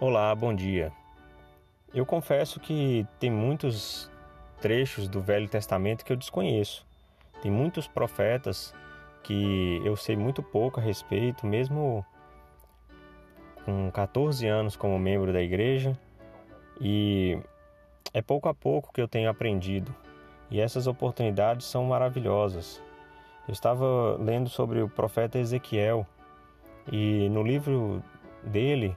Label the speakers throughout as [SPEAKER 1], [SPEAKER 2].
[SPEAKER 1] Olá, bom dia. Eu confesso que tem muitos trechos do Velho Testamento que eu desconheço. Tem muitos profetas que eu sei muito pouco a respeito, mesmo com 14 anos como membro da igreja, e é pouco a pouco que eu tenho aprendido. E essas oportunidades são maravilhosas. Eu estava lendo sobre o profeta Ezequiel e no livro dele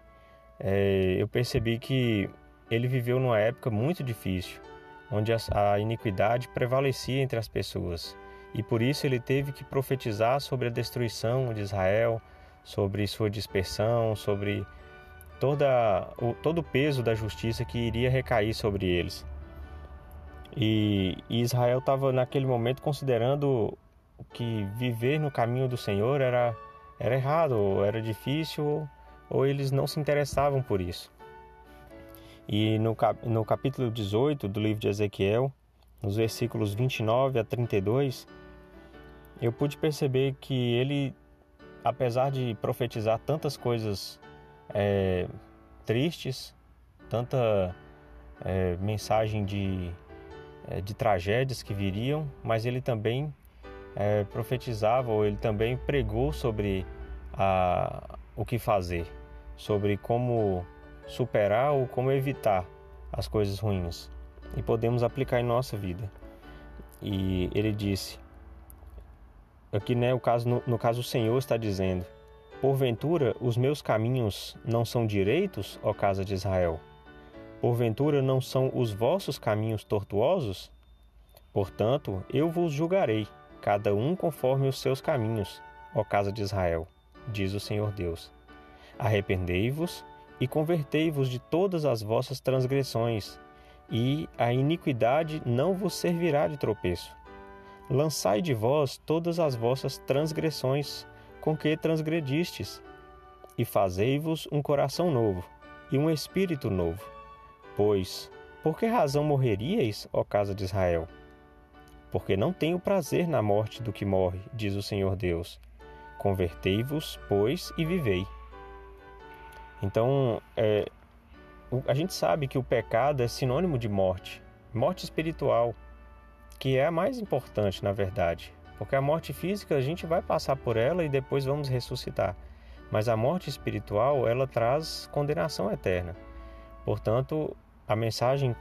[SPEAKER 1] é, eu percebi que ele viveu numa época muito difícil, onde a, a iniquidade prevalecia entre as pessoas. E por isso ele teve que profetizar sobre a destruição de Israel, sobre sua dispersão, sobre toda, o, todo o peso da justiça que iria recair sobre eles. E, e Israel estava naquele momento considerando que viver no caminho do Senhor era, era errado, era difícil, ou eles não se interessavam por isso. E no, no capítulo 18 do livro de Ezequiel, nos versículos 29 a 32, eu pude perceber que ele, apesar de profetizar tantas coisas é, tristes, tanta é, mensagem de, é, de tragédias que viriam, mas ele também é, profetizava, ou ele também pregou sobre a, o que fazer, sobre como superar ou como evitar as coisas ruins e podemos aplicar em nossa vida. E ele disse, aqui né, o caso, no, no caso o Senhor está dizendo, Porventura os meus caminhos não são direitos, ó casa de Israel? Porventura não são os vossos caminhos tortuosos? Portanto, eu vos julgarei, cada um conforme os seus caminhos, ó casa de Israel, diz o Senhor Deus. Arrependei-vos e convertei-vos de todas as vossas transgressões, e a iniquidade não vos servirá de tropeço. Lançai de vós todas as vossas transgressões com que transgredistes, e fazei-vos um coração novo e um espírito novo. Pois, por que razão morreríeis, ó casa de Israel? Porque não tenho prazer na morte do que morre, diz o Senhor Deus. Convertei-vos, pois, e vivei. Então, é, a gente sabe que o pecado é sinônimo de morte, morte espiritual, que é a mais importante, na verdade. Porque a morte física a gente vai passar por ela e depois vamos ressuscitar. Mas a morte espiritual, ela traz condenação eterna. Portanto, a mensagem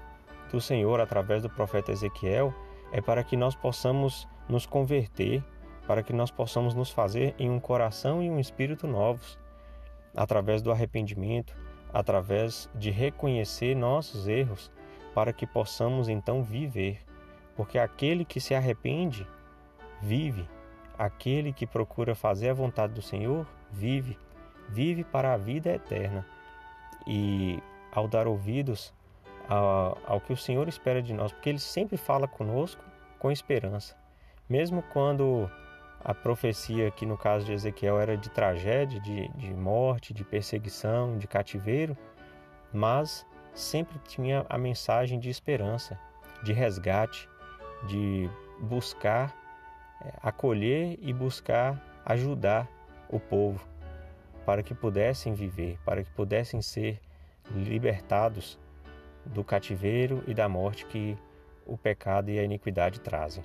[SPEAKER 1] do Senhor através do profeta Ezequiel é para que nós possamos nos converter, para que nós possamos nos fazer em um coração e um espírito novos através do arrependimento, através de reconhecer nossos erros, para que possamos então viver. Porque aquele que se arrepende, vive. Aquele que procura fazer a vontade do Senhor, vive. Vive para a vida eterna. E ao dar ouvidos ao, que o Senhor espera de nós, porque Ele sempre fala conosco com esperança. Mesmo quando a profecia, que no caso de Ezequiel era de tragédia, de, de morte, de perseguição, de cativeiro, mas sempre tinha a mensagem de esperança, de resgate, de buscar é, acolher e buscar ajudar o povo para que pudessem viver, para que pudessem ser libertados do cativeiro e da morte que o pecado e a iniquidade trazem.